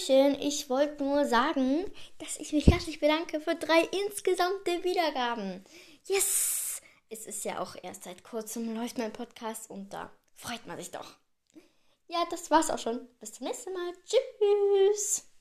Hallöchen, ich wollte nur sagen, dass ich mich herzlich bedanke für drei insgesamte Wiedergaben. Yes! Es ist ja auch erst seit kurzem läuft mein Podcast und da freut man sich doch. Ja, das war's auch schon. Bis zum nächsten Mal. Tschüss!